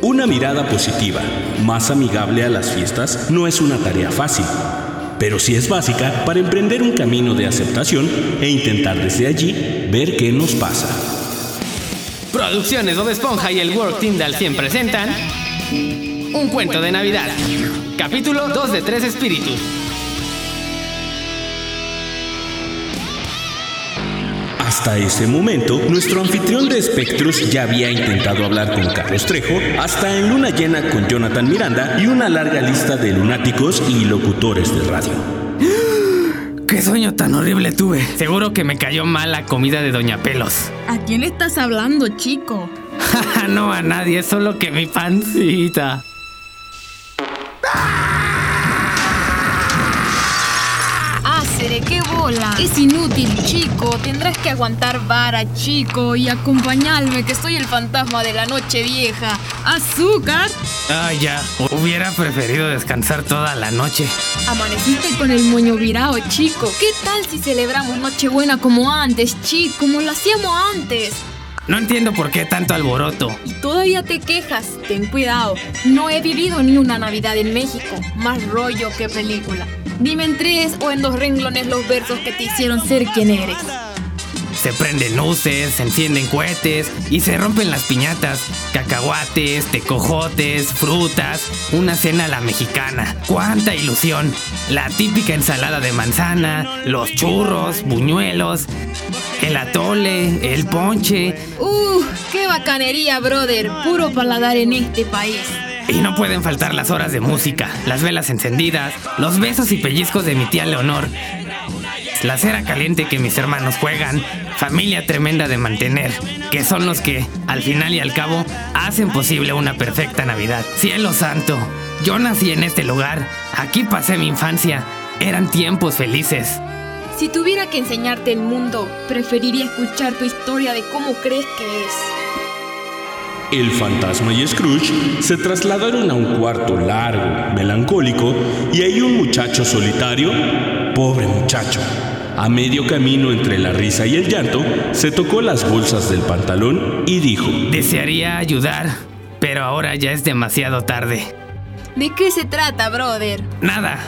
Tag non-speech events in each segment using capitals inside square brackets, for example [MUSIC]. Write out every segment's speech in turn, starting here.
Una mirada positiva, más amigable a las fiestas, no es una tarea fácil, pero sí es básica para emprender un camino de aceptación e intentar desde allí ver qué nos pasa. Producciones Bob Esponja y el de Al 100 presentan Un cuento de Navidad. Capítulo 2 de 3 Espíritus. Hasta ese momento, nuestro anfitrión de espectros ya había intentado hablar con Carlos Trejo, hasta en luna llena con Jonathan Miranda y una larga lista de lunáticos y locutores de radio. [GASPS] ¡Qué sueño tan horrible tuve! Seguro que me cayó mal la comida de Doña Pelos. ¿A quién le estás hablando, chico? [LAUGHS] no a nadie, solo que mi pancita. Es inútil, chico. Tendrás que aguantar vara, chico, y acompañarme, que soy el fantasma de la noche vieja. ¿Azúcar? Ah, ya. Hubiera preferido descansar toda la noche. Amaneciste con el moño virado, chico. ¿Qué tal si celebramos Nochebuena como antes, chico? Como lo hacíamos antes. No entiendo por qué tanto alboroto. Y todavía te quejas. Ten cuidado. No he vivido ni una Navidad en México. Más rollo que película. Dime en tres o en dos renglones los versos que te hicieron ser quien eres. Se prenden luces, se encienden cohetes y se rompen las piñatas. Cacahuates, tecojotes, frutas, una cena a la mexicana. ¡Cuánta ilusión! La típica ensalada de manzana, los churros, buñuelos, el atole, el ponche. ¡Uh! ¡Qué bacanería, brother! Puro paladar en este país. Y no pueden faltar las horas de música, las velas encendidas, los besos y pellizcos de mi tía Leonor, la cera caliente que mis hermanos juegan, familia tremenda de mantener, que son los que, al final y al cabo, hacen posible una perfecta Navidad. Cielo santo, yo nací en este lugar, aquí pasé mi infancia, eran tiempos felices. Si tuviera que enseñarte el mundo, preferiría escuchar tu historia de cómo crees que es. El fantasma y Scrooge se trasladaron a un cuarto largo, melancólico, y hay un muchacho solitario, pobre muchacho. A medio camino entre la risa y el llanto, se tocó las bolsas del pantalón y dijo, Desearía ayudar, pero ahora ya es demasiado tarde. ¿De qué se trata, brother? Nada.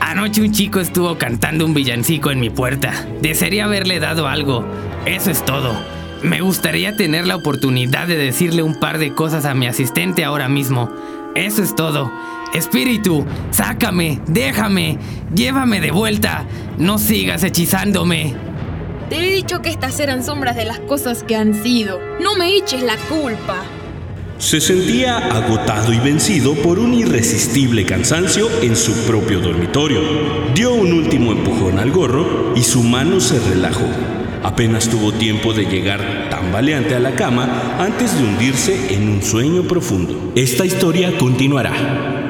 Anoche un chico estuvo cantando un villancico en mi puerta. Desearía haberle dado algo. Eso es todo. Me gustaría tener la oportunidad de decirle un par de cosas a mi asistente ahora mismo. Eso es todo. Espíritu, sácame, déjame, llévame de vuelta. No sigas hechizándome. Te he dicho que estas eran sombras de las cosas que han sido. No me eches la culpa. Se sentía agotado y vencido por un irresistible cansancio en su propio dormitorio. Dio un último empujón al gorro y su mano se relajó. Apenas tuvo tiempo de llegar tambaleante a la cama antes de hundirse en un sueño profundo. Esta historia continuará.